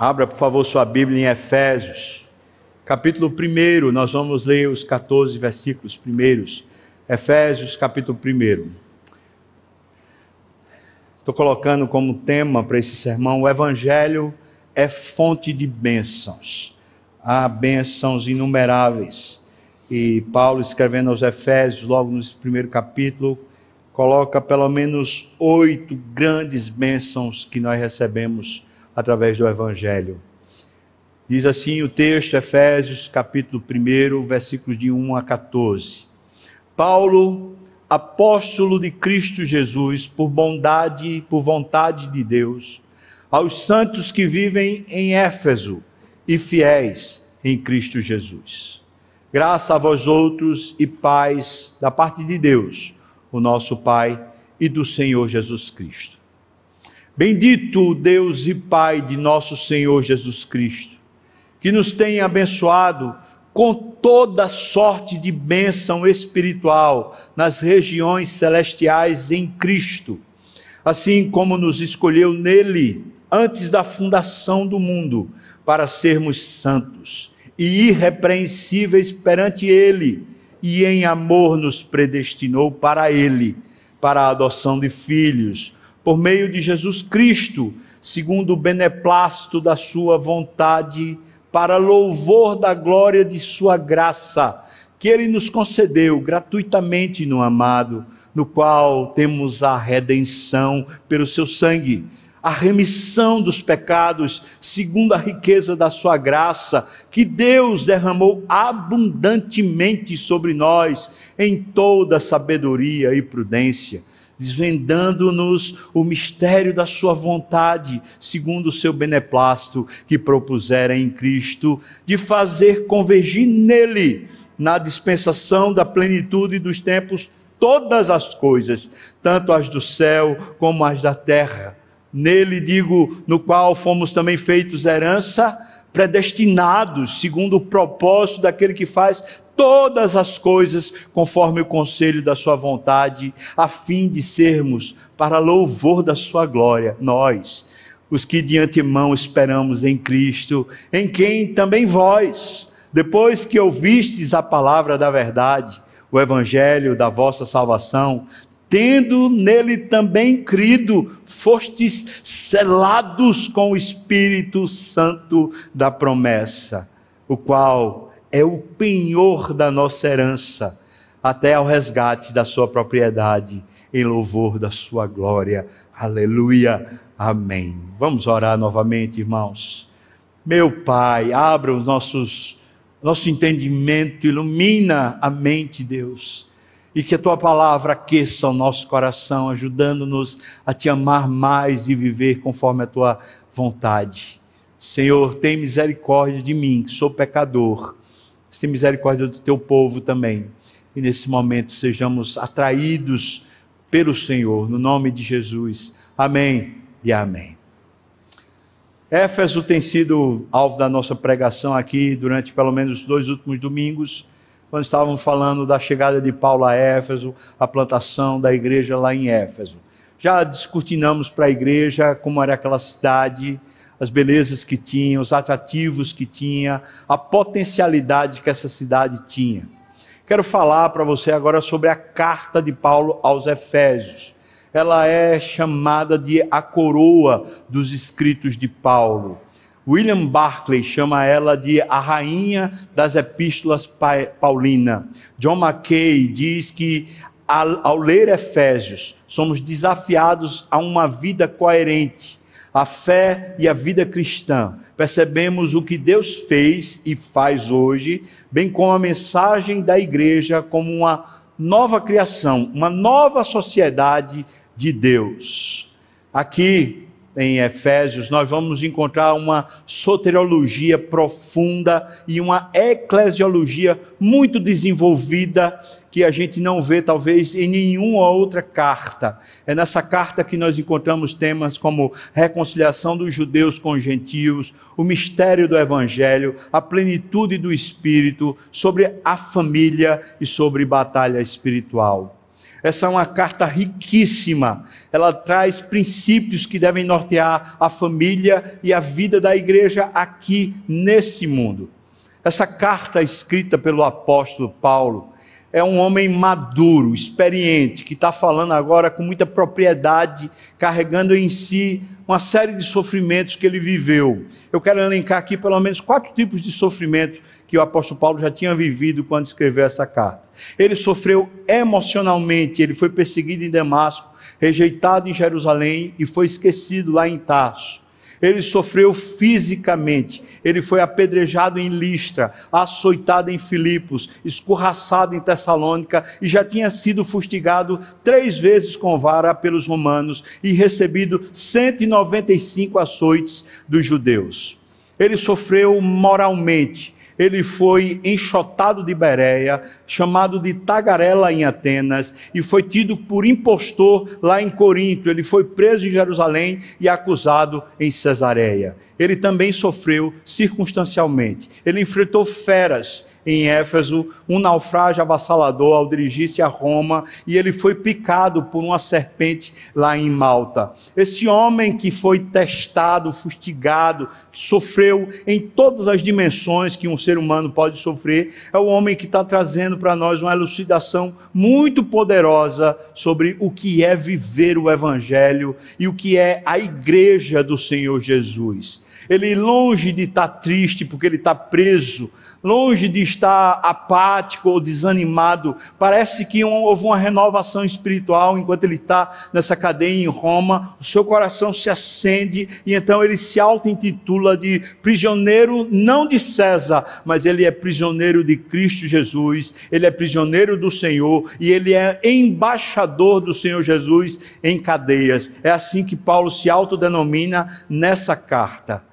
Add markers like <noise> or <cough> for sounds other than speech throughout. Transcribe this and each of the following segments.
Abra, por favor, sua Bíblia em Efésios, capítulo 1, nós vamos ler os 14 versículos primeiros. Efésios, capítulo 1. Estou colocando como tema para esse sermão: o Evangelho é fonte de bênçãos. Há bênçãos inumeráveis. E Paulo, escrevendo aos Efésios, logo no primeiro capítulo, coloca pelo menos oito grandes bênçãos que nós recebemos através do Evangelho. Diz assim o texto, Efésios, capítulo 1, versículos de 1 a 14. Paulo, apóstolo de Cristo Jesus, por bondade por vontade de Deus, aos santos que vivem em Éfeso e fiéis em Cristo Jesus. Graça a vós outros e paz da parte de Deus, o nosso Pai e do Senhor Jesus Cristo. Bendito Deus e Pai de nosso Senhor Jesus Cristo, que nos tem abençoado com toda sorte de bênção espiritual nas regiões celestiais em Cristo, assim como nos escolheu nele antes da fundação do mundo para sermos santos e irrepreensíveis perante ele, e em amor nos predestinou para ele, para a adoção de filhos por meio de Jesus Cristo, segundo o beneplácito da Sua vontade, para louvor da glória de Sua graça, que Ele nos concedeu gratuitamente no amado, no qual temos a redenção pelo Seu sangue a remissão dos pecados, segundo a riqueza da sua graça, que Deus derramou abundantemente sobre nós em toda sabedoria e prudência desvendando-nos o mistério da sua vontade, segundo o seu beneplácito que propusera em Cristo, de fazer convergir nele, na dispensação da plenitude dos tempos, todas as coisas, tanto as do céu como as da terra. Nele, digo, no qual fomos também feitos herança, predestinados, segundo o propósito daquele que faz todas as coisas conforme o conselho da sua vontade, a fim de sermos para louvor da sua glória, nós, os que de antemão esperamos em Cristo, em quem também vós, depois que ouvistes a palavra da verdade, o evangelho da vossa salvação, tendo nele também crido, fostes selados com o Espírito Santo da promessa, o qual é o penhor da nossa herança, até ao resgate da sua propriedade, em louvor da sua glória. Aleluia. Amém. Vamos orar novamente, irmãos. Meu Pai, abra os nossos nosso entendimento, ilumina a mente, Deus. E que a tua palavra aqueça o nosso coração, ajudando-nos a te amar mais e viver conforme a tua vontade. Senhor, tem misericórdia de mim, que sou pecador tem misericórdia do teu povo também. E nesse momento sejamos atraídos pelo Senhor, no nome de Jesus. Amém e amém. Éfeso tem sido alvo da nossa pregação aqui durante pelo menos os dois últimos domingos, quando estávamos falando da chegada de Paulo a Éfeso, a plantação da igreja lá em Éfeso. Já descortinamos para a igreja como era aquela cidade, as belezas que tinha, os atrativos que tinha, a potencialidade que essa cidade tinha. Quero falar para você agora sobre a carta de Paulo aos Efésios. Ela é chamada de a coroa dos escritos de Paulo. William Barclay chama ela de a rainha das epístolas paulina. John Mackay diz que ao ler Efésios, somos desafiados a uma vida coerente, a fé e a vida cristã, percebemos o que Deus fez e faz hoje, bem como a mensagem da igreja como uma nova criação, uma nova sociedade de Deus. Aqui em Efésios, nós vamos encontrar uma soteriologia profunda e uma eclesiologia muito desenvolvida que a gente não vê talvez em nenhuma outra carta. É nessa carta que nós encontramos temas como reconciliação dos judeus com os gentios, o mistério do evangelho, a plenitude do espírito, sobre a família e sobre batalha espiritual. Essa é uma carta riquíssima. Ela traz princípios que devem nortear a família e a vida da igreja aqui nesse mundo. Essa carta escrita pelo apóstolo Paulo é um homem maduro, experiente, que está falando agora com muita propriedade, carregando em si uma série de sofrimentos que ele viveu. Eu quero elencar aqui pelo menos quatro tipos de sofrimento que o apóstolo Paulo já tinha vivido quando escreveu essa carta. Ele sofreu emocionalmente, ele foi perseguido em Damasco, rejeitado em Jerusalém e foi esquecido lá em Tarso. Ele sofreu fisicamente, ele foi apedrejado em Listra, açoitado em Filipos, escorraçado em Tessalônica e já tinha sido fustigado três vezes com vara pelos romanos e recebido 195 açoites dos judeus. Ele sofreu moralmente, ele foi enxotado de Bereia, chamado de tagarela em Atenas, e foi tido por impostor lá em Corinto. Ele foi preso em Jerusalém e acusado em Cesareia. Ele também sofreu circunstancialmente. Ele enfrentou feras em Éfeso, um naufrágio avassalador ao dirigir-se a Roma, e ele foi picado por uma serpente lá em Malta. Esse homem que foi testado, fustigado, sofreu em todas as dimensões que um ser humano pode sofrer, é o homem que está trazendo para nós uma elucidação muito poderosa sobre o que é viver o Evangelho e o que é a igreja do Senhor Jesus. Ele, longe de estar triste porque ele está preso, longe de estar apático ou desanimado, parece que houve uma renovação espiritual enquanto ele está nessa cadeia em Roma, o seu coração se acende e então ele se auto-intitula de prisioneiro não de César, mas ele é prisioneiro de Cristo Jesus, ele é prisioneiro do Senhor e ele é embaixador do Senhor Jesus em cadeias. É assim que Paulo se autodenomina nessa carta.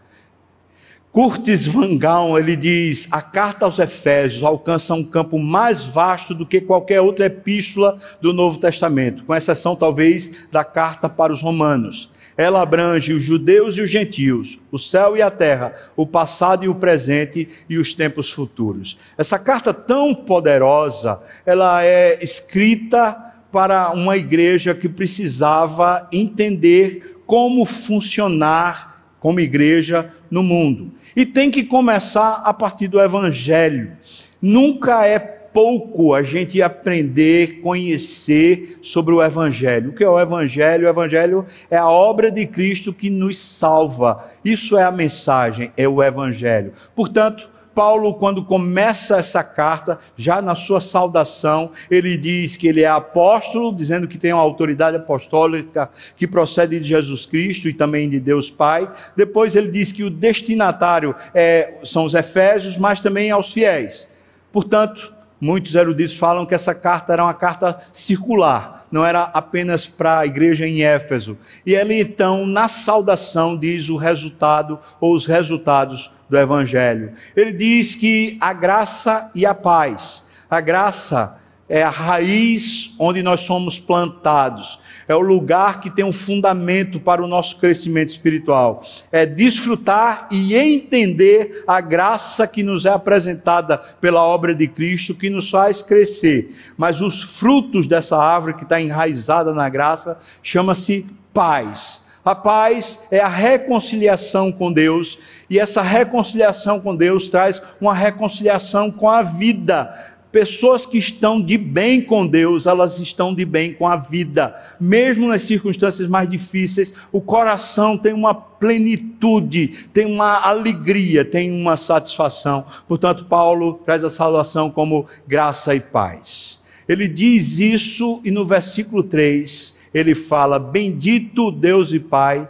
Curtis Van Gaal, ele diz: a carta aos Efésios alcança um campo mais vasto do que qualquer outra epístola do Novo Testamento, com exceção talvez da carta para os Romanos. Ela abrange os judeus e os gentios, o céu e a terra, o passado e o presente e os tempos futuros. Essa carta tão poderosa, ela é escrita para uma igreja que precisava entender como funcionar como igreja no mundo. E tem que começar a partir do Evangelho. Nunca é pouco a gente aprender, conhecer sobre o Evangelho. O que é o Evangelho? O Evangelho é a obra de Cristo que nos salva. Isso é a mensagem, é o Evangelho. Portanto, Paulo, quando começa essa carta, já na sua saudação, ele diz que ele é apóstolo, dizendo que tem uma autoridade apostólica que procede de Jesus Cristo e também de Deus Pai. Depois ele diz que o destinatário é, são os Efésios, mas também aos fiéis. Portanto, muitos eruditos falam que essa carta era uma carta circular, não era apenas para a igreja em Éfeso. E ele então, na saudação, diz o resultado ou os resultados do Evangelho. Ele diz que a graça e a paz, a graça é a raiz onde nós somos plantados, é o lugar que tem um fundamento para o nosso crescimento espiritual. É desfrutar e entender a graça que nos é apresentada pela obra de Cristo, que nos faz crescer. Mas os frutos dessa árvore que está enraizada na graça chama-se paz a paz é a reconciliação com Deus, e essa reconciliação com Deus traz uma reconciliação com a vida. Pessoas que estão de bem com Deus, elas estão de bem com a vida. Mesmo nas circunstâncias mais difíceis, o coração tem uma plenitude, tem uma alegria, tem uma satisfação. Portanto, Paulo traz a salvação como graça e paz. Ele diz isso e no versículo 3 ele fala: Bendito Deus e Pai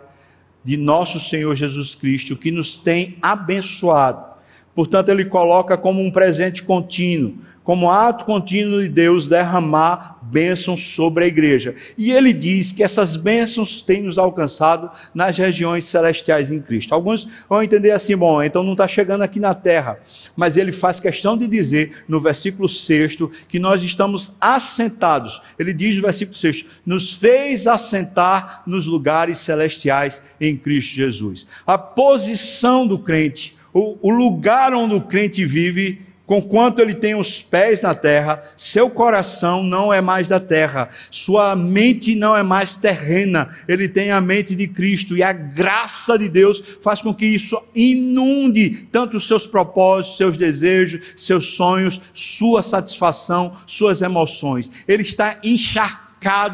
de nosso Senhor Jesus Cristo, que nos tem abençoado. Portanto, ele coloca como um presente contínuo, como ato contínuo de Deus derramar bênçãos sobre a igreja. E ele diz que essas bênçãos têm nos alcançado nas regiões celestiais em Cristo. Alguns vão entender assim, bom, então não está chegando aqui na terra. Mas ele faz questão de dizer no versículo 6 que nós estamos assentados. Ele diz no versículo 6: nos fez assentar nos lugares celestiais em Cristo Jesus. A posição do crente, o, o lugar onde o crente vive, Conquanto ele tem os pés na terra, seu coração não é mais da terra, sua mente não é mais terrena, ele tem a mente de Cristo e a graça de Deus faz com que isso inunde tanto os seus propósitos, seus desejos, seus sonhos, sua satisfação, suas emoções. Ele está encharcado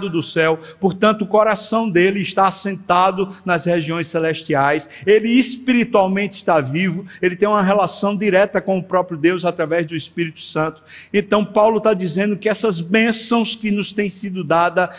do céu, portanto, o coração dele está assentado nas regiões celestiais, ele espiritualmente está vivo, ele tem uma relação direta com o próprio Deus através do Espírito Santo. Então, Paulo está dizendo que essas bênçãos que nos têm sido dadas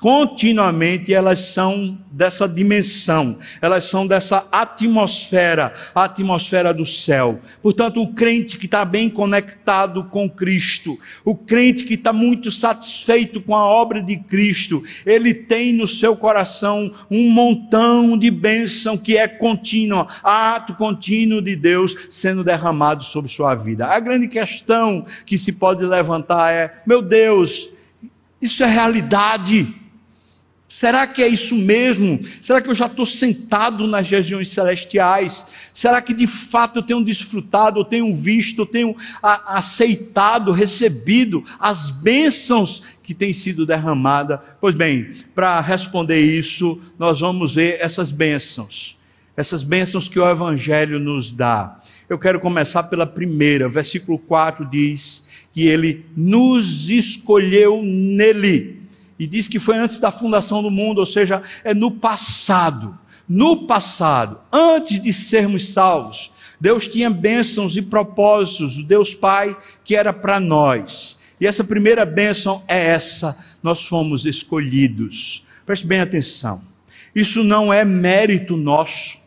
continuamente elas são dessa dimensão, elas são dessa atmosfera, a atmosfera do céu. Portanto, o crente que está bem conectado com Cristo, o crente que está muito satisfeito com a obra de Cristo, ele tem no seu coração um montão de bênção que é contínua, ato contínuo de Deus sendo derramado sobre sua vida. A grande questão que se pode levantar é: meu Deus, isso é realidade? Será que é isso mesmo? Será que eu já estou sentado nas regiões celestiais? Será que de fato eu tenho desfrutado, eu tenho visto, eu tenho aceitado, recebido as bênçãos que têm sido derramadas? Pois bem, para responder isso, nós vamos ver essas bênçãos, essas bênçãos que o Evangelho nos dá. Eu quero começar pela primeira, versículo 4 diz que ele nos escolheu nele e diz que foi antes da fundação do mundo, ou seja, é no passado. No passado, antes de sermos salvos, Deus tinha bênçãos e propósitos, o Deus Pai que era para nós. E essa primeira bênção é essa: nós fomos escolhidos. Preste bem atenção. Isso não é mérito nosso.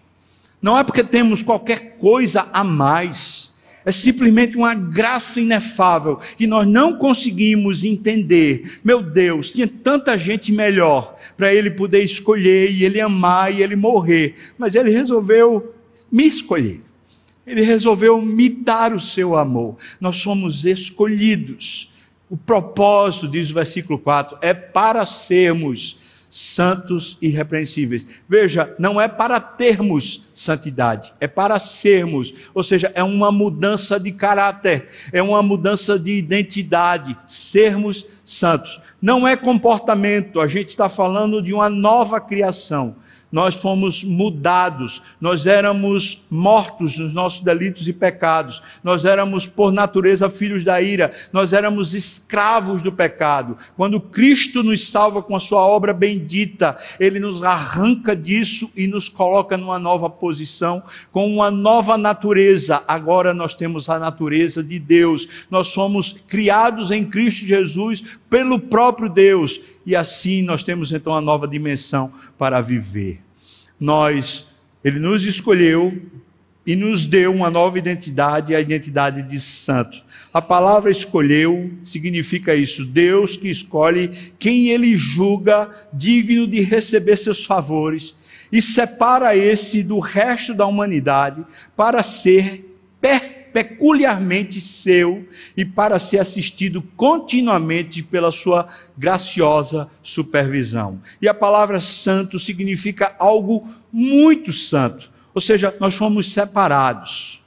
Não é porque temos qualquer coisa a mais é simplesmente uma graça inefável que nós não conseguimos entender. Meu Deus, tinha tanta gente melhor para ele poder escolher e ele amar e ele morrer, mas ele resolveu me escolher. Ele resolveu me dar o seu amor. Nós somos escolhidos. O propósito, diz o versículo 4, é para sermos santos e irrepreensíveis. Veja, não é para termos santidade, é para sermos, ou seja, é uma mudança de caráter, é uma mudança de identidade, sermos santos. Não é comportamento, a gente está falando de uma nova criação nós fomos mudados, nós éramos mortos nos nossos delitos e pecados, nós éramos por natureza filhos da ira, nós éramos escravos do pecado. Quando Cristo nos salva com a sua obra bendita, ele nos arranca disso e nos coloca numa nova posição, com uma nova natureza. Agora nós temos a natureza de Deus, nós somos criados em Cristo Jesus pelo próprio Deus e assim nós temos então uma nova dimensão para viver. Nós, Ele nos escolheu e nos deu uma nova identidade, a identidade de santo. A palavra escolheu significa isso, Deus que escolhe quem Ele julga digno de receber seus favores e separa esse do resto da humanidade para ser perfeito peculiarmente seu e para ser assistido continuamente pela sua graciosa supervisão. E a palavra santo significa algo muito santo, ou seja, nós fomos separados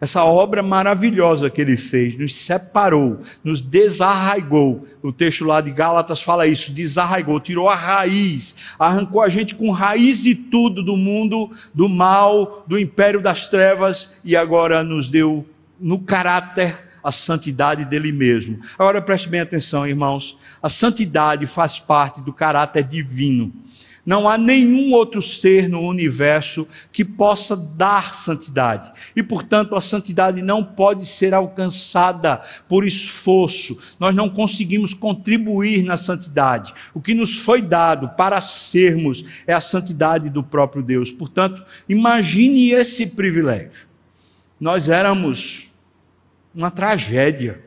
essa obra maravilhosa que ele fez, nos separou, nos desarraigou. O texto lá de Gálatas fala isso: desarraigou, tirou a raiz, arrancou a gente com raiz e tudo do mundo, do mal, do império das trevas e agora nos deu no caráter a santidade dele mesmo. Agora preste bem atenção, irmãos: a santidade faz parte do caráter divino. Não há nenhum outro ser no universo que possa dar santidade. E, portanto, a santidade não pode ser alcançada por esforço. Nós não conseguimos contribuir na santidade. O que nos foi dado para sermos é a santidade do próprio Deus. Portanto, imagine esse privilégio. Nós éramos uma tragédia.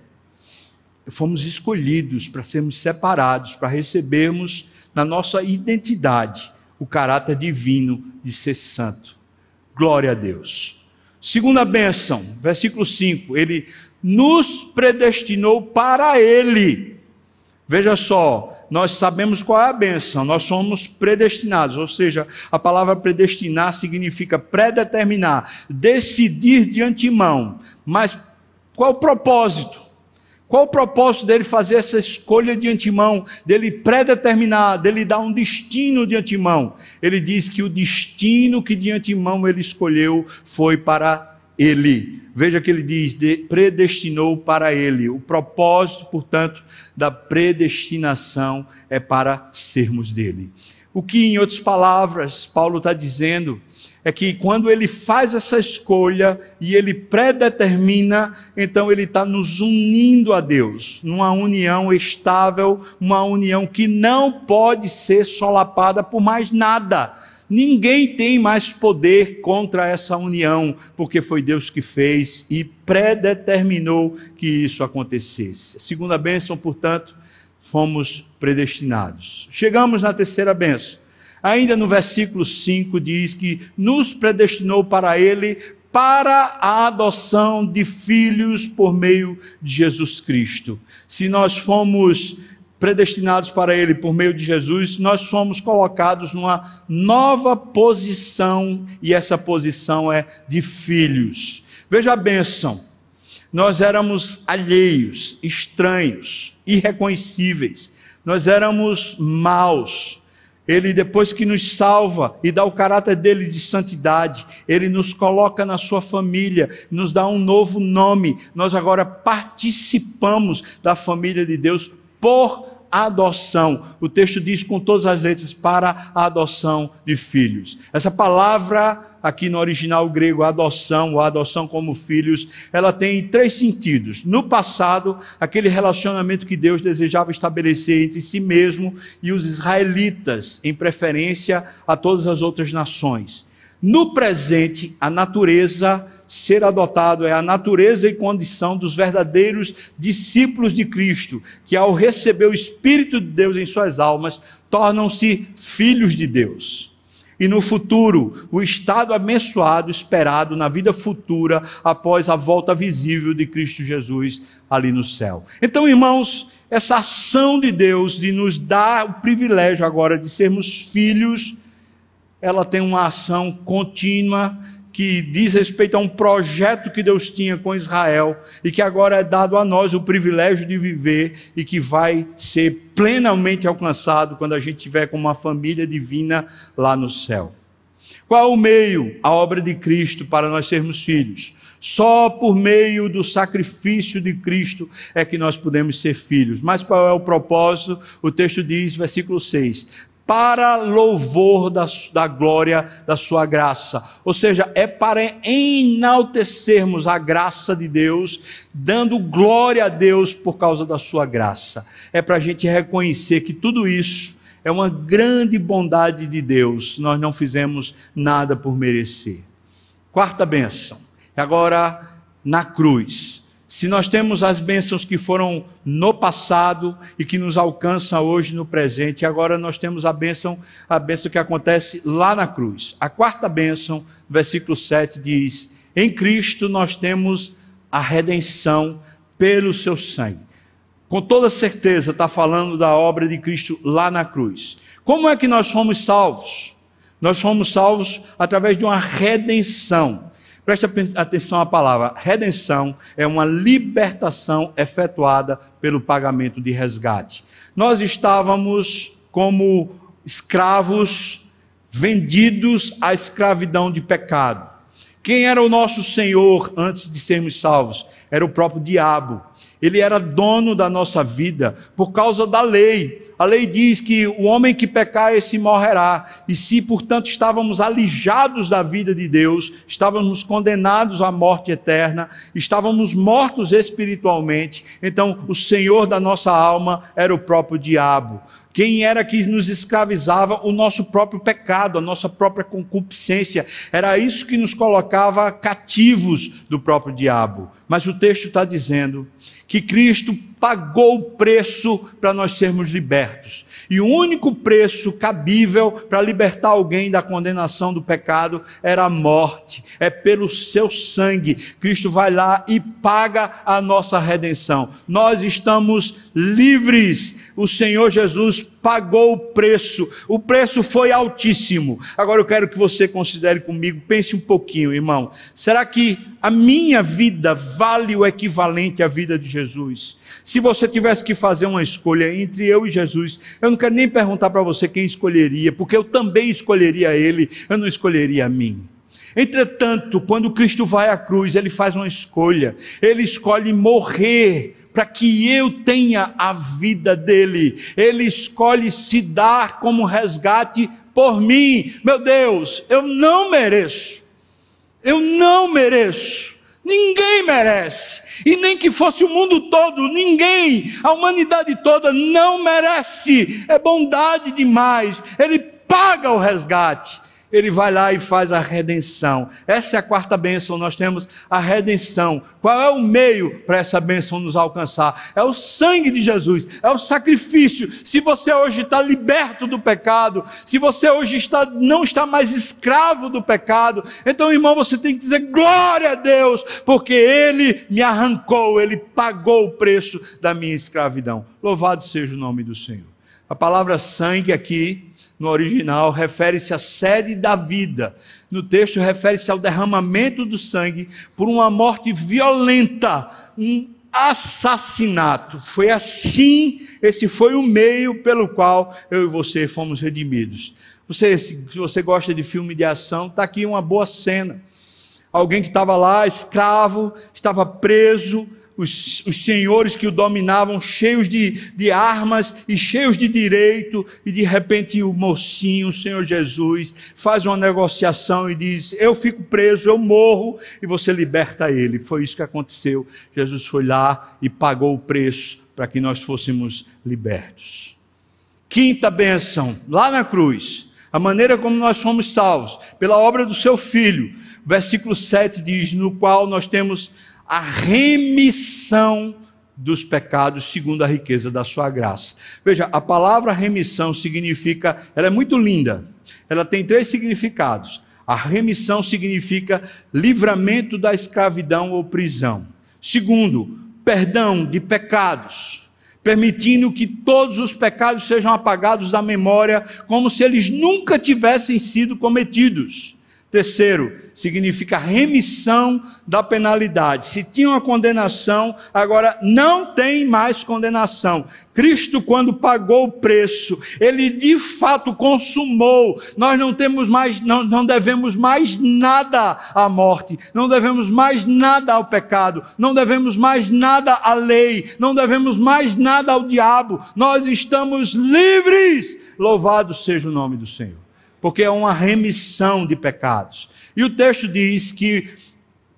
Fomos escolhidos para sermos separados, para recebermos na nossa identidade o caráter divino de ser santo. Glória a Deus. Segunda bênção, versículo 5, ele nos predestinou para ele. Veja só, nós sabemos qual é a bênção, nós somos predestinados, ou seja, a palavra predestinar significa predeterminar, decidir de antemão, mas Qual o propósito? Qual o propósito dele fazer essa escolha de antemão, dele predeterminar, dele dar um destino de antemão? Ele diz que o destino que de antemão ele escolheu foi para ele. Veja que ele diz: de, predestinou para ele. O propósito, portanto, da predestinação é para sermos dele. O que, em outras palavras, Paulo está dizendo é que quando ele faz essa escolha e ele predetermina, então ele está nos unindo a Deus, numa união estável, uma união que não pode ser solapada por mais nada. Ninguém tem mais poder contra essa união, porque foi Deus que fez e predeterminou que isso acontecesse. A segunda bênção, portanto, fomos predestinados. Chegamos na terceira bênção. Ainda no versículo 5 diz que nos predestinou para ele para a adoção de filhos por meio de Jesus Cristo. Se nós fomos predestinados para Ele por meio de Jesus, nós somos colocados numa nova posição, e essa posição é de filhos. Veja a bênção. Nós éramos alheios, estranhos, irreconhecíveis, nós éramos maus. Ele, depois que nos salva e dá o caráter dele de santidade, ele nos coloca na sua família, nos dá um novo nome. Nós agora participamos da família de Deus por adoção. O texto diz com todas as letras para a adoção de filhos. Essa palavra aqui no original grego, adoção, ou adoção como filhos, ela tem três sentidos. No passado, aquele relacionamento que Deus desejava estabelecer entre si mesmo e os israelitas, em preferência a todas as outras nações. No presente, a natureza ser adotado é a natureza e condição dos verdadeiros discípulos de Cristo, que ao receber o Espírito de Deus em suas almas, tornam-se filhos de Deus. E no futuro, o estado abençoado esperado na vida futura após a volta visível de Cristo Jesus ali no céu. Então, irmãos, essa ação de Deus de nos dar o privilégio agora de sermos filhos, ela tem uma ação contínua que diz respeito a um projeto que Deus tinha com Israel e que agora é dado a nós o privilégio de viver e que vai ser plenamente alcançado quando a gente tiver com uma família divina lá no céu. Qual é o meio? A obra de Cristo para nós sermos filhos. Só por meio do sacrifício de Cristo é que nós podemos ser filhos. Mas qual é o propósito? O texto diz, versículo 6: para louvor da, da glória da sua graça. Ou seja, é para enaltecermos a graça de Deus, dando glória a Deus por causa da sua graça. É para a gente reconhecer que tudo isso é uma grande bondade de Deus, nós não fizemos nada por merecer. Quarta bênção, agora na cruz se nós temos as bênçãos que foram no passado e que nos alcançam hoje no presente, agora nós temos a bênção, a bênção que acontece lá na cruz. A quarta bênção, versículo 7 diz: Em Cristo nós temos a redenção pelo seu sangue. Com toda certeza está falando da obra de Cristo lá na cruz. Como é que nós fomos salvos? Nós fomos salvos através de uma redenção. Preste atenção à palavra. Redenção é uma libertação efetuada pelo pagamento de resgate. Nós estávamos como escravos vendidos à escravidão de pecado. Quem era o nosso Senhor antes de sermos salvos? Era o próprio diabo. Ele era dono da nossa vida por causa da lei. A lei diz que o homem que pecar, esse morrerá. E se, portanto, estávamos alijados da vida de Deus, estávamos condenados à morte eterna, estávamos mortos espiritualmente, então o Senhor da nossa alma era o próprio diabo. Quem era que nos escravizava? O nosso próprio pecado, a nossa própria concupiscência. Era isso que nos colocava cativos do próprio diabo. Mas o texto está dizendo que Cristo pagou o preço para nós sermos libertos. E o único preço cabível para libertar alguém da condenação do pecado era a morte. É pelo seu sangue. Cristo vai lá e paga a nossa redenção. Nós estamos livres o Senhor Jesus pagou o preço, o preço foi altíssimo. Agora eu quero que você considere comigo, pense um pouquinho, irmão. Será que a minha vida vale o equivalente à vida de Jesus? Se você tivesse que fazer uma escolha entre eu e Jesus, eu não quero nem perguntar para você quem escolheria, porque eu também escolheria ele, eu não escolheria a mim. Entretanto, quando Cristo vai à cruz, ele faz uma escolha, ele escolhe morrer para que eu tenha a vida dele. Ele escolhe se dar como resgate por mim. Meu Deus, eu não mereço. Eu não mereço. Ninguém merece. E nem que fosse o mundo todo, ninguém, a humanidade toda não merece. É bondade demais. Ele paga o resgate ele vai lá e faz a redenção. Essa é a quarta bênção, nós temos a redenção. Qual é o meio para essa bênção nos alcançar? É o sangue de Jesus, é o sacrifício. Se você hoje está liberto do pecado, se você hoje está, não está mais escravo do pecado, então, irmão, você tem que dizer glória a Deus, porque Ele me arrancou, Ele pagou o preço da minha escravidão. Louvado seja o nome do Senhor. A palavra sangue aqui no original, refere-se à sede da vida. No texto, refere-se ao derramamento do sangue por uma morte violenta, um assassinato. Foi assim, esse foi o meio pelo qual eu e você fomos redimidos. Você, se você gosta de filme de ação, está aqui uma boa cena. Alguém que estava lá, escravo, estava preso, os, os, senhores que o dominavam, cheios de, de armas e cheios de direito, e de repente o mocinho, o Senhor Jesus, faz uma negociação e diz: Eu fico preso, eu morro, e você liberta ele. Foi isso que aconteceu. Jesus foi lá e pagou o preço para que nós fôssemos libertos. Quinta benção, lá na cruz, a maneira como nós fomos salvos, pela obra do seu filho. Versículo 7 diz: No qual nós temos a remissão dos pecados segundo a riqueza da sua graça. Veja, a palavra remissão significa, ela é muito linda. Ela tem três significados. A remissão significa livramento da escravidão ou prisão. Segundo, perdão de pecados, permitindo que todos os pecados sejam apagados da memória, como se eles nunca tivessem sido cometidos. Terceiro, significa remissão da penalidade. Se tinha uma condenação, agora não tem mais condenação. Cristo, quando pagou o preço, ele de fato consumou. Nós não temos mais, não, não devemos mais nada à morte, não devemos mais nada ao pecado, não devemos mais nada à lei, não devemos mais nada ao diabo. Nós estamos livres. Louvado seja o nome do Senhor porque é uma remissão de pecados. E o texto diz que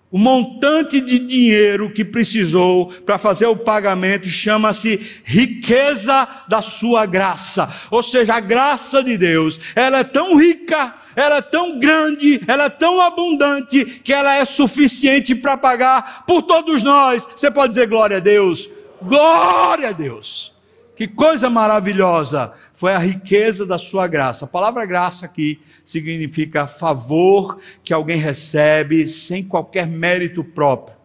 o montante de dinheiro que precisou para fazer o pagamento chama-se riqueza da sua graça. Ou seja, a graça de Deus, ela é tão rica, ela é tão grande, ela é tão abundante que ela é suficiente para pagar por todos nós. Você pode dizer glória a Deus? Glória a Deus. Que coisa maravilhosa foi a riqueza da sua graça. A palavra graça aqui significa favor que alguém recebe sem qualquer mérito próprio.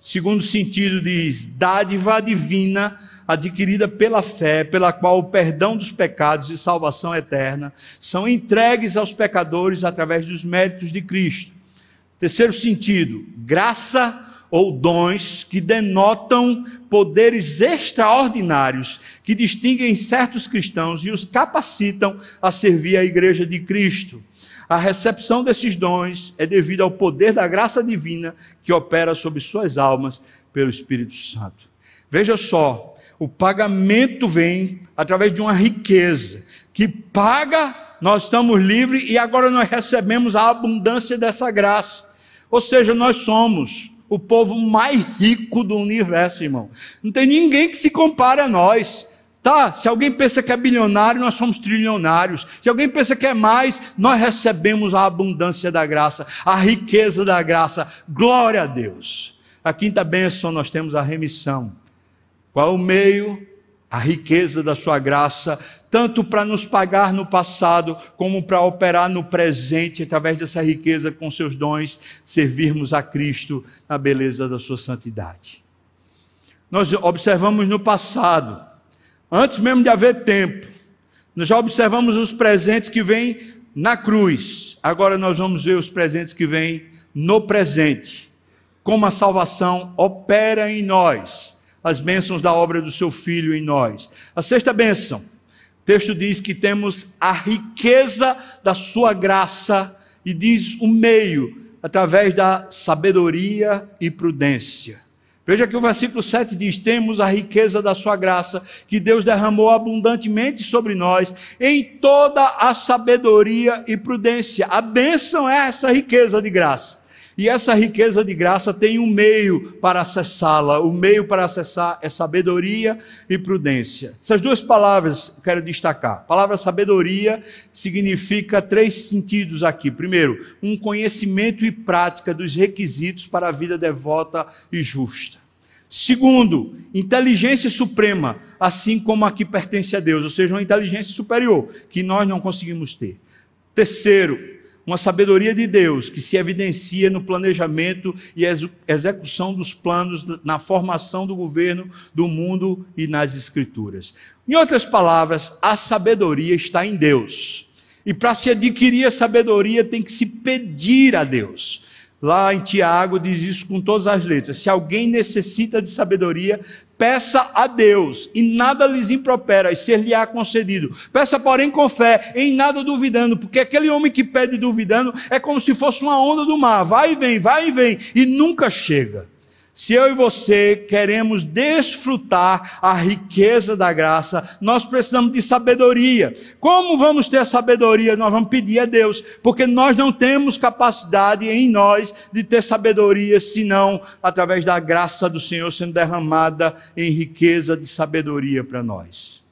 Segundo sentido diz dádiva divina adquirida pela fé, pela qual o perdão dos pecados e salvação eterna são entregues aos pecadores através dos méritos de Cristo. Terceiro sentido, graça ou dons que denotam poderes extraordinários que distinguem certos cristãos e os capacitam a servir a igreja de Cristo. A recepção desses dons é devido ao poder da graça divina que opera sobre suas almas pelo Espírito Santo. Veja só, o pagamento vem através de uma riqueza que paga, nós estamos livres e agora nós recebemos a abundância dessa graça. Ou seja, nós somos o povo mais rico do universo, irmão. Não tem ninguém que se compare a nós. Tá? Se alguém pensa que é bilionário, nós somos trilionários. Se alguém pensa que é mais, nós recebemos a abundância da graça, a riqueza da graça. Glória a Deus. A quinta bênção nós temos a remissão. Qual o meio? A riqueza da sua graça tanto para nos pagar no passado, como para operar no presente, através dessa riqueza com seus dons, servirmos a Cristo na beleza da sua santidade. Nós observamos no passado Antes mesmo de haver tempo, nós já observamos os presentes que vêm na cruz. Agora nós vamos ver os presentes que vêm no presente. Como a salvação opera em nós, as bênçãos da obra do seu filho em nós. A sexta bênção, texto diz que temos a riqueza da sua graça e diz o meio através da sabedoria e prudência. Veja que o versículo 7 diz: Temos a riqueza da Sua graça, que Deus derramou abundantemente sobre nós, em toda a sabedoria e prudência. A bênção é essa riqueza de graça. E essa riqueza de graça tem um meio para acessá-la. O meio para acessar é sabedoria e prudência. Essas duas palavras quero destacar. A palavra sabedoria significa três sentidos aqui. Primeiro, um conhecimento e prática dos requisitos para a vida devota e justa. Segundo, inteligência suprema, assim como aqui pertence a Deus, ou seja, uma inteligência superior que nós não conseguimos ter. Terceiro, uma sabedoria de Deus que se evidencia no planejamento e execução dos planos, na formação do governo do mundo e nas Escrituras. Em outras palavras, a sabedoria está em Deus. E para se adquirir a sabedoria, tem que se pedir a Deus. Lá em Tiago diz isso com todas as letras. Se alguém necessita de sabedoria, Peça a Deus, e nada lhes impropera, e ser-lhe-á concedido. Peça, porém, com fé, em nada duvidando, porque aquele homem que pede duvidando é como se fosse uma onda do mar, vai e vem, vai e vem, e nunca chega. Se eu e você queremos desfrutar a riqueza da graça, nós precisamos de sabedoria. Como vamos ter sabedoria? Nós vamos pedir a Deus, porque nós não temos capacidade em nós de ter sabedoria, senão através da graça do Senhor sendo derramada em riqueza de sabedoria para nós.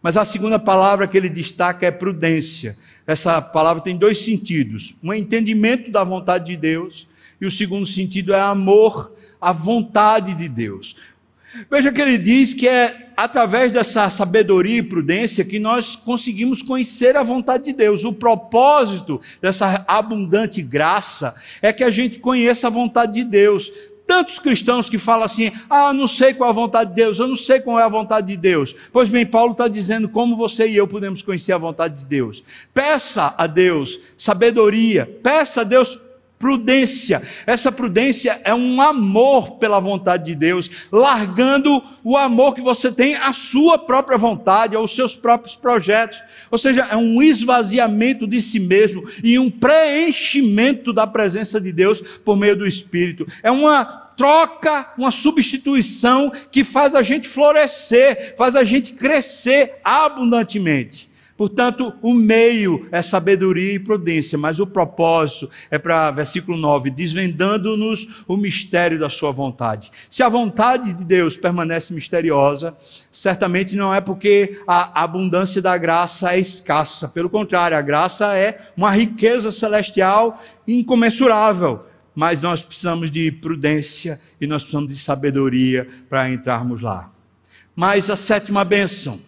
Mas a segunda palavra que ele destaca é prudência. Essa palavra tem dois sentidos: um entendimento da vontade de Deus, e o segundo sentido é amor a vontade de Deus. Veja que ele diz que é através dessa sabedoria e prudência que nós conseguimos conhecer a vontade de Deus. O propósito dessa abundante graça é que a gente conheça a vontade de Deus. Tantos cristãos que falam assim: ah, não sei qual é a vontade de Deus, eu não sei qual é a vontade de Deus. Pois bem, Paulo está dizendo como você e eu podemos conhecer a vontade de Deus. Peça a Deus sabedoria, peça a Deus prudência. Essa prudência é um amor pela vontade de Deus, largando o amor que você tem à sua própria vontade, aos seus próprios projetos. Ou seja, é um esvaziamento de si mesmo e um preenchimento da presença de Deus por meio do Espírito. É uma troca, uma substituição que faz a gente florescer, faz a gente crescer abundantemente. Portanto, o meio é sabedoria e prudência, mas o propósito é para, versículo 9, desvendando-nos o mistério da sua vontade. Se a vontade de Deus permanece misteriosa, certamente não é porque a abundância da graça é escassa. Pelo contrário, a graça é uma riqueza celestial incomensurável. Mas nós precisamos de prudência e nós precisamos de sabedoria para entrarmos lá. Mas a sétima bênção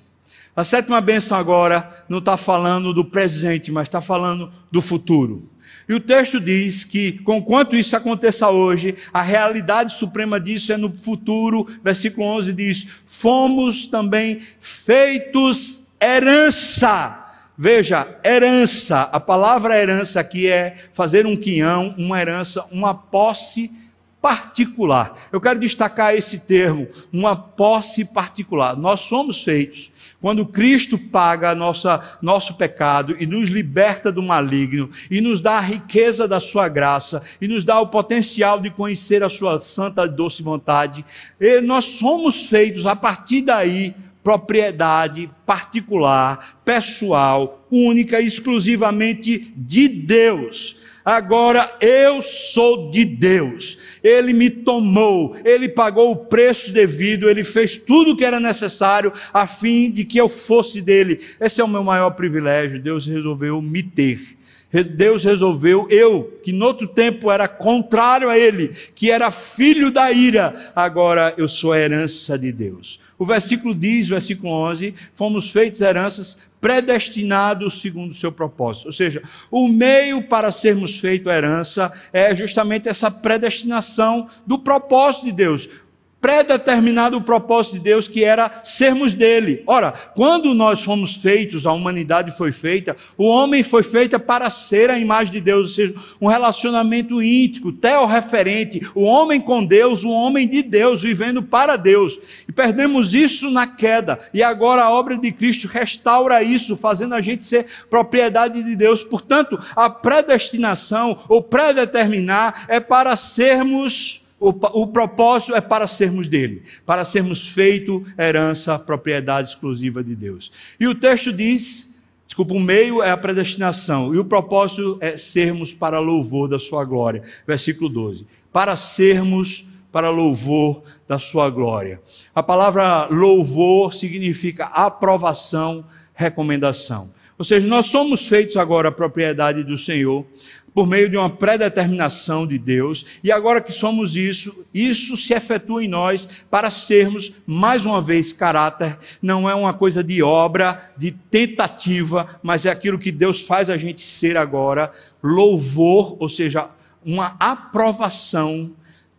a sétima bênção agora não está falando do presente, mas está falando do futuro. E o texto diz que, conquanto isso aconteça hoje, a realidade suprema disso é no futuro. Versículo 11 diz: Fomos também feitos herança. Veja, herança. A palavra herança aqui é fazer um quinhão, uma herança, uma posse particular. Eu quero destacar esse termo, uma posse particular. Nós somos feitos quando Cristo paga nossa, nosso pecado e nos liberta do maligno, e nos dá a riqueza da sua graça, e nos dá o potencial de conhecer a sua santa e doce vontade, e nós somos feitos a partir daí propriedade particular, pessoal, única, exclusivamente de Deus. Agora eu sou de Deus. Ele me tomou, ele pagou o preço devido, ele fez tudo o que era necessário a fim de que eu fosse dele. Esse é o meu maior privilégio. Deus resolveu me ter. Deus resolveu, eu, que no outro tempo era contrário a ele, que era filho da ira, agora eu sou a herança de Deus. O versículo diz, versículo 11: fomos feitos heranças predestinados segundo o seu propósito. Ou seja, o meio para sermos feitos herança é justamente essa predestinação do propósito de Deus. Predeterminado o propósito de Deus que era sermos dele. Ora, quando nós fomos feitos, a humanidade foi feita, o homem foi feita para ser a imagem de Deus, ou seja, um relacionamento íntimo, teorreferente, o homem com Deus, o homem de Deus, vivendo para Deus. E perdemos isso na queda, e agora a obra de Cristo restaura isso, fazendo a gente ser propriedade de Deus. Portanto, a predestinação, ou predeterminar, é para sermos o, o propósito é para sermos dele, para sermos feito herança, propriedade exclusiva de Deus. E o texto diz, desculpa, o meio é a predestinação, e o propósito é sermos para louvor da sua glória. Versículo 12. Para sermos para louvor da sua glória. A palavra louvor significa aprovação, recomendação. Ou seja, nós somos feitos agora propriedade do Senhor, por meio de uma predeterminação de Deus, e agora que somos isso, isso se efetua em nós para sermos, mais uma vez, caráter, não é uma coisa de obra, de tentativa, mas é aquilo que Deus faz a gente ser agora, louvor, ou seja, uma aprovação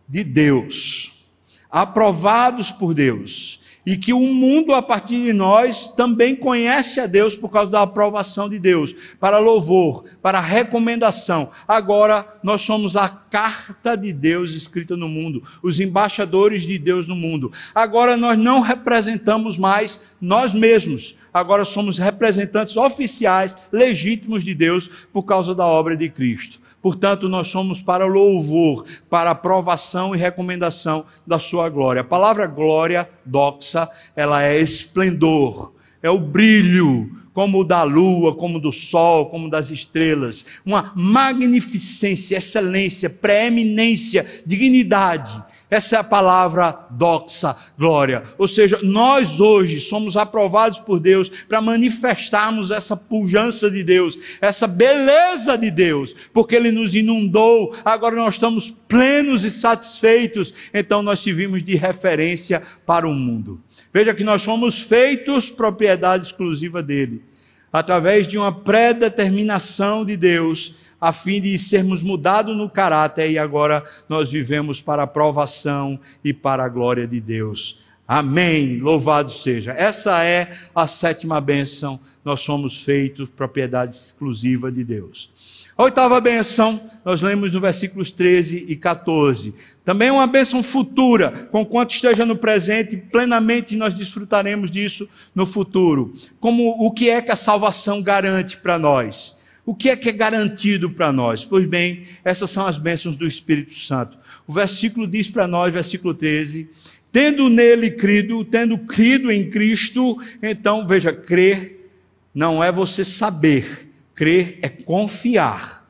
de Deus, aprovados por Deus e que o mundo, a partir de nós, também conhece a Deus por causa da aprovação de Deus, para louvor, para recomendação. Agora nós somos a carta de Deus escrita no mundo, os embaixadores de Deus no mundo. Agora nós não representamos mais nós mesmos, agora somos representantes oficiais, legítimos de Deus por causa da obra de Cristo. Portanto, nós somos para louvor, para aprovação e recomendação da sua glória. A palavra glória, doxa, ela é esplendor, é o brilho, como o da lua, como do sol, como das estrelas. Uma magnificência, excelência, preeminência, dignidade. Essa é a palavra doxa, glória. Ou seja, nós hoje somos aprovados por Deus para manifestarmos essa pujança de Deus, essa beleza de Deus, porque Ele nos inundou, agora nós estamos plenos e satisfeitos, então nós servimos de referência para o mundo. Veja que nós somos feitos propriedade exclusiva dele, através de uma predeterminação de Deus a fim de sermos mudados no caráter e agora nós vivemos para a aprovação e para a glória de Deus. Amém. Louvado seja. Essa é a sétima bênção. Nós somos feitos propriedade exclusiva de Deus. A oitava bênção, nós lemos no versículos 13 e 14. Também é uma bênção futura, conquanto esteja no presente, plenamente nós desfrutaremos disso no futuro. Como o que é que a salvação garante para nós? O que é que é garantido para nós? Pois bem, essas são as bênçãos do Espírito Santo. O versículo diz para nós, versículo 13: tendo nele crido, tendo crido em Cristo, então veja, crer não é você saber, crer é confiar.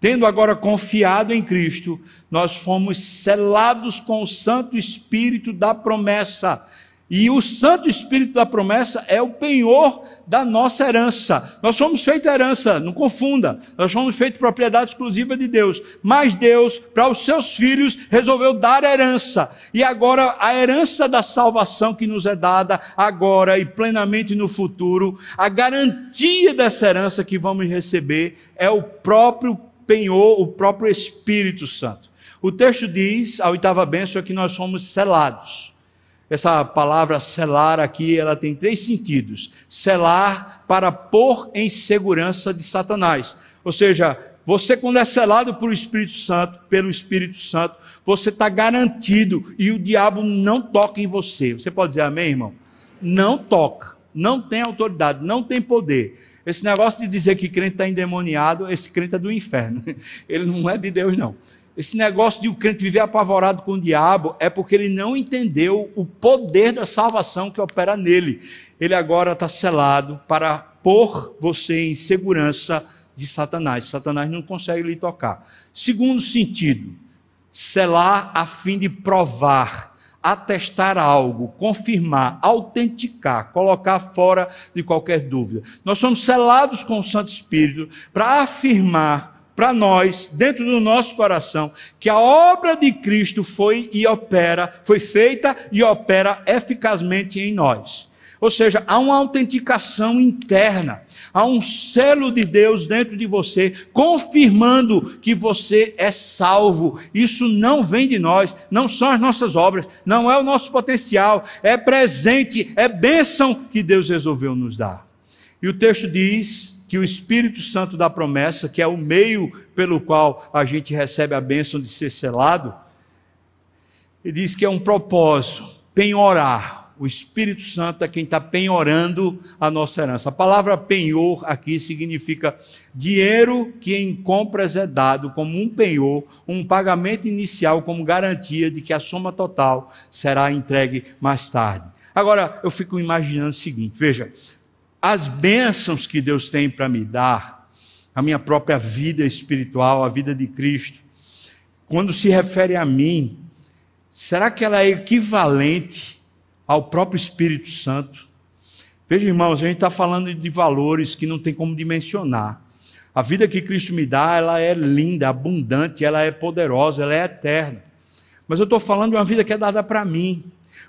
Tendo agora confiado em Cristo, nós fomos selados com o Santo Espírito da promessa. E o Santo Espírito da promessa é o penhor da nossa herança. Nós somos feitos herança, não confunda. Nós somos feitos propriedade exclusiva de Deus. Mas Deus, para os seus filhos, resolveu dar herança. E agora, a herança da salvação que nos é dada agora e plenamente no futuro, a garantia dessa herança que vamos receber é o próprio penhor, o próprio Espírito Santo. O texto diz, a oitava bênção, é que nós somos selados. Essa palavra selar aqui, ela tem três sentidos. Selar para pôr em segurança de Satanás. Ou seja, você quando é selado por Espírito Santo, pelo Espírito Santo, você está garantido e o diabo não toca em você. Você pode dizer amém, irmão? Não toca, não tem autoridade, não tem poder. Esse negócio de dizer que crente está endemoniado, esse crente é do inferno. <laughs> Ele não é de Deus, não. Esse negócio de o crente viver apavorado com o diabo é porque ele não entendeu o poder da salvação que opera nele. Ele agora está selado para pôr você em segurança de Satanás. Satanás não consegue lhe tocar. Segundo sentido, selar a fim de provar, atestar algo, confirmar, autenticar, colocar fora de qualquer dúvida. Nós somos selados com o Santo Espírito para afirmar para nós, dentro do nosso coração, que a obra de Cristo foi e opera, foi feita e opera eficazmente em nós. Ou seja, há uma autenticação interna, há um selo de Deus dentro de você, confirmando que você é salvo. Isso não vem de nós, não são as nossas obras, não é o nosso potencial, é presente, é bênção que Deus resolveu nos dar. E o texto diz que o Espírito Santo da promessa, que é o meio pelo qual a gente recebe a bênção de ser selado, ele diz que é um propósito, penhorar o Espírito Santo é quem está penhorando a nossa herança. A palavra penhor aqui significa dinheiro que em compras é dado como um penhor, um pagamento inicial como garantia de que a soma total será entregue mais tarde. Agora, eu fico imaginando o seguinte: veja, as bênçãos que Deus tem para me dar, a minha própria vida espiritual, a vida de Cristo, quando se refere a mim, será que ela é equivalente ao próprio Espírito Santo. Veja, irmãos, a gente está falando de valores que não tem como dimensionar. A vida que Cristo me dá, ela é linda, abundante, ela é poderosa, ela é eterna. Mas eu estou falando de uma vida que é dada para mim.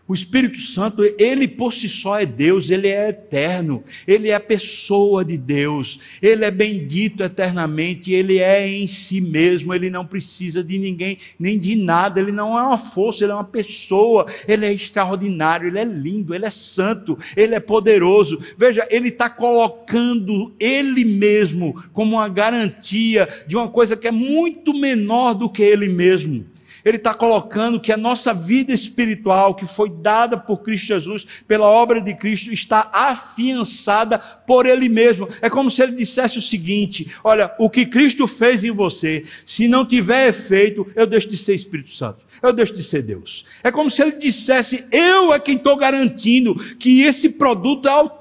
O Espírito Santo, ele por si só é Deus, ele é eterno, ele é a pessoa de Deus, ele é bendito eternamente, ele é em si mesmo, ele não precisa de ninguém, nem de nada, ele não é uma força, ele é uma pessoa, ele é extraordinário, ele é lindo, ele é santo, ele é poderoso. Veja, ele está colocando ele mesmo como uma garantia de uma coisa que é muito menor do que ele mesmo. Ele está colocando que a nossa vida espiritual, que foi dada por Cristo Jesus, pela obra de Cristo, está afiançada por Ele mesmo. É como se ele dissesse o seguinte: Olha, o que Cristo fez em você, se não tiver efeito, eu deixo de ser Espírito Santo eu deixo de ser Deus. É como se ele dissesse: Eu é quem estou garantindo que esse produto é autêntico,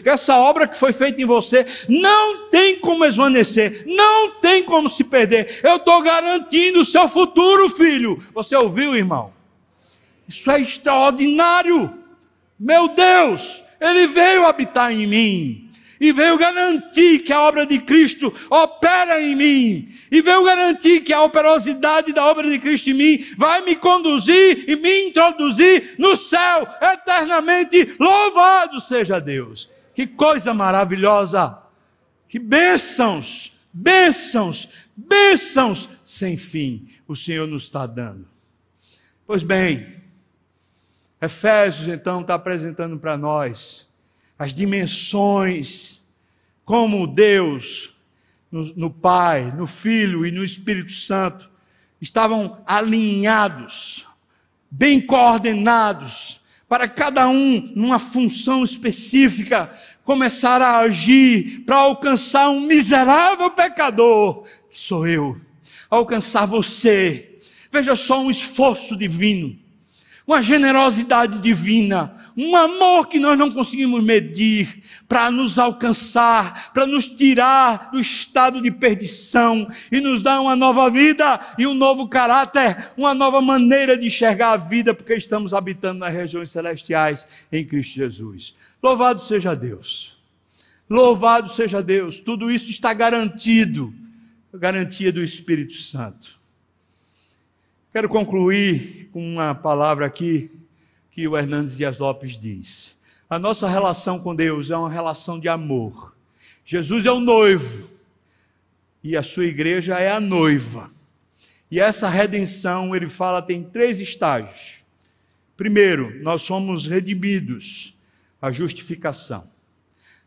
que essa obra que foi feita em você não tem como esvanecer, não tem como se perder. Eu estou garantindo o seu futuro, filho. Você ouviu, irmão? Isso é extraordinário. Meu Deus, ele veio habitar em mim e veio garantir que a obra de Cristo opera em mim, e veio garantir que a operosidade da obra de Cristo em mim vai me conduzir e me introduzir no céu eternamente. Louvado seja Deus! Que coisa maravilhosa! Que bênçãos, bênçãos, bênçãos sem fim o Senhor nos está dando. Pois bem, Efésios então está apresentando para nós as dimensões, como Deus, no, no, Pai, no Filho e no Espírito Santo, estavam alinhados, bem coordenados, para cada um, numa função específica, começar a agir para alcançar um miserável pecador, que sou eu, alcançar você. Veja só um esforço divino uma generosidade divina, um amor que nós não conseguimos medir, para nos alcançar, para nos tirar do estado de perdição e nos dar uma nova vida e um novo caráter, uma nova maneira de enxergar a vida, porque estamos habitando nas regiões celestiais em Cristo Jesus. Louvado seja Deus. Louvado seja Deus. Tudo isso está garantido, garantia do Espírito Santo. Quero concluir com uma palavra aqui que o Hernandes Dias Lopes diz. A nossa relação com Deus é uma relação de amor. Jesus é o noivo e a sua igreja é a noiva. E essa redenção, ele fala, tem três estágios. Primeiro, nós somos redimidos, a justificação.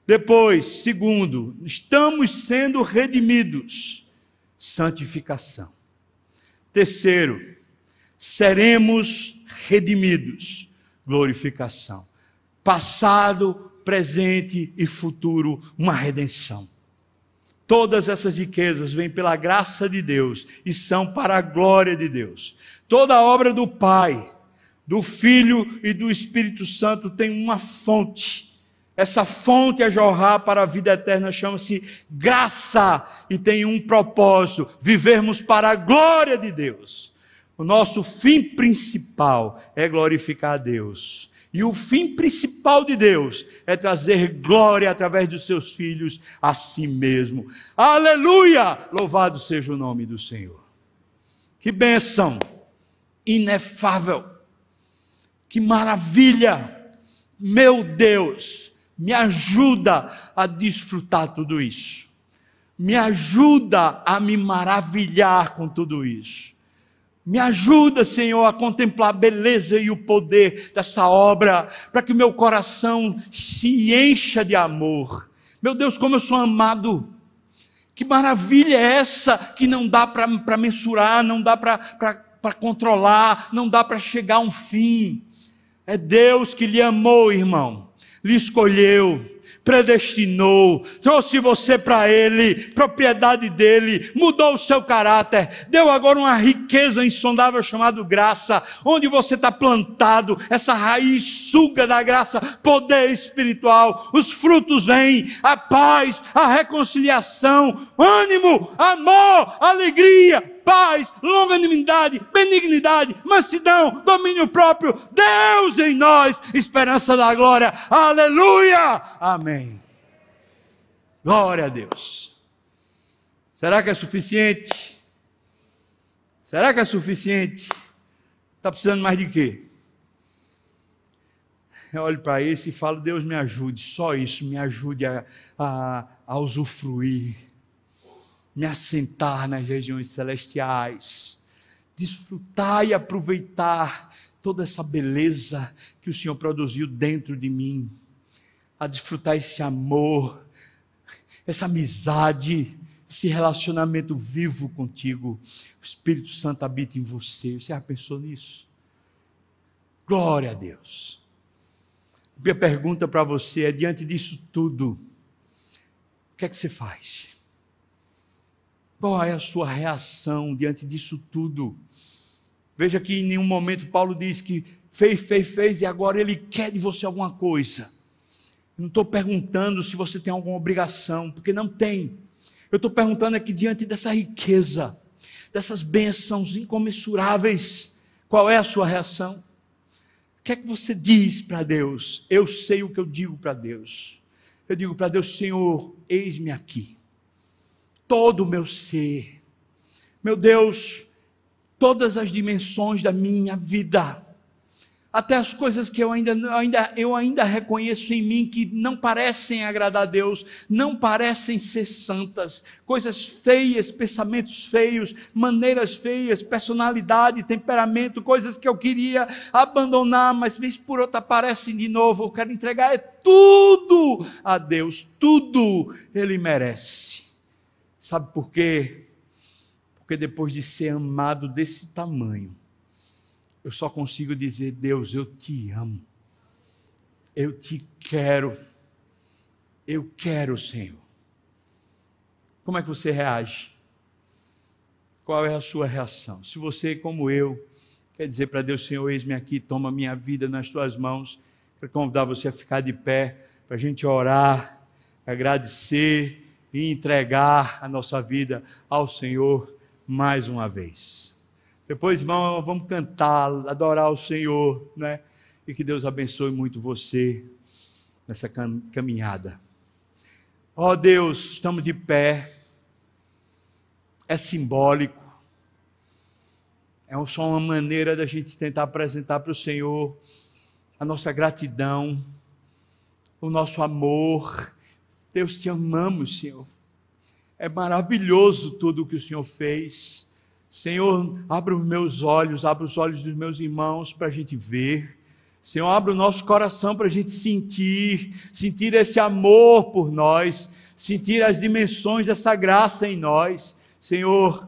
Depois, segundo, estamos sendo redimidos, santificação. Terceiro, seremos redimidos. Glorificação. Passado, presente e futuro, uma redenção. Todas essas riquezas vêm pela graça de Deus e são para a glória de Deus. Toda a obra do Pai, do Filho e do Espírito Santo tem uma fonte. Essa fonte a jorrar para a vida eterna chama-se graça e tem um propósito: vivermos para a glória de Deus. O nosso fim principal é glorificar a Deus. E o fim principal de Deus é trazer glória através dos seus filhos a si mesmo. Aleluia! Louvado seja o nome do Senhor. Que bênção inefável. Que maravilha. Meu Deus, me ajuda a desfrutar tudo isso. Me ajuda a me maravilhar com tudo isso. Me ajuda, Senhor, a contemplar a beleza e o poder dessa obra, para que meu coração se encha de amor. Meu Deus, como eu sou amado. Que maravilha é essa que não dá para mensurar, não dá para controlar, não dá para chegar a um fim. É Deus que lhe amou, irmão, lhe escolheu, predestinou, trouxe você para Ele, propriedade dele, mudou o seu caráter, deu agora uma riqueza insondável chamada graça, onde você está plantado, essa raiz suga da graça, poder espiritual, os frutos vêm, a paz, a reconciliação, ânimo, amor, alegria, paz, longanimidade, benignidade, mansidão, domínio próprio, Deus em nós, esperança da glória, aleluia, amém. Glória a Deus. Será que é suficiente? Será que é suficiente? Está precisando mais de quê? Eu olho para esse e falo, Deus me ajude, só isso, me ajude a, a, a usufruir me assentar nas regiões celestiais, desfrutar e aproveitar toda essa beleza que o Senhor produziu dentro de mim, a desfrutar esse amor, essa amizade, esse relacionamento vivo contigo. O Espírito Santo habita em você. Você já pensou nisso? Glória a Deus. Minha pergunta para você é: diante disso tudo, o que é que você faz? Qual é a sua reação diante disso tudo? Veja que em nenhum momento Paulo diz que fez, fez, fez e agora ele quer de você alguma coisa. Não estou perguntando se você tem alguma obrigação, porque não tem. Eu estou perguntando aqui diante dessa riqueza, dessas bênçãos incomensuráveis, qual é a sua reação? O que é que você diz para Deus? Eu sei o que eu digo para Deus. Eu digo para Deus, Senhor, eis-me aqui todo o meu ser. Meu Deus, todas as dimensões da minha vida, até as coisas que eu ainda, ainda, eu ainda reconheço em mim que não parecem agradar a Deus, não parecem ser santas, coisas feias, pensamentos feios, maneiras feias, personalidade, temperamento, coisas que eu queria abandonar, mas vez por outra aparecem de novo. Eu quero entregar é tudo a Deus, tudo Ele merece. Sabe por quê? Porque depois de ser amado desse tamanho, eu só consigo dizer: Deus, eu te amo, eu te quero, eu quero, Senhor. Como é que você reage? Qual é a sua reação? Se você, como eu, quer dizer para Deus, Senhor, eis-me aqui, toma minha vida nas tuas mãos, quero convidar você a ficar de pé, para a gente orar, agradecer e entregar a nossa vida ao Senhor mais uma vez. Depois, irmão, vamos cantar, adorar o Senhor, né? E que Deus abençoe muito você nessa caminhada. Ó oh, Deus, estamos de pé. É simbólico. É só uma maneira da gente tentar apresentar para o Senhor a nossa gratidão, o nosso amor Deus, te amamos, Senhor. É maravilhoso tudo o que o Senhor fez. Senhor, abra os meus olhos, abra os olhos dos meus irmãos para a gente ver. Senhor, abra o nosso coração para a gente sentir, sentir esse amor por nós, sentir as dimensões dessa graça em nós. Senhor,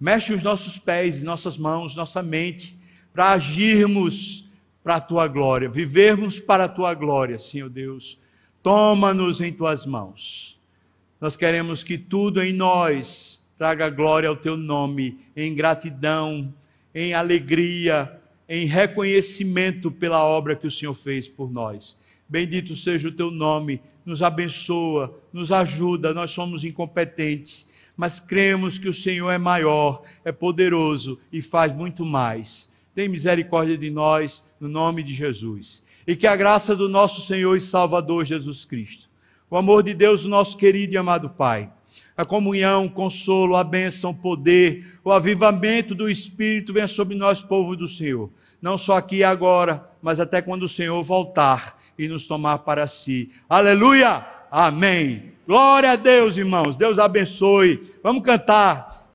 mexe os nossos pés, nossas mãos, nossa mente, para agirmos para a tua glória, vivermos para a tua glória, Senhor Deus. Toma-nos em tuas mãos. Nós queremos que tudo em nós traga glória ao teu nome, em gratidão, em alegria, em reconhecimento pela obra que o Senhor fez por nós. Bendito seja o teu nome, nos abençoa, nos ajuda, nós somos incompetentes, mas cremos que o Senhor é maior, é poderoso e faz muito mais. Tem misericórdia de nós, no nome de Jesus e que a graça do nosso Senhor e Salvador Jesus Cristo, o amor de Deus, nosso querido e amado Pai, a comunhão, o consolo, a bênção, o poder, o avivamento do Espírito venha sobre nós, povo do Senhor. Não só aqui e agora, mas até quando o Senhor voltar e nos tomar para si. Aleluia! Amém. Glória a Deus, irmãos. Deus abençoe. Vamos cantar.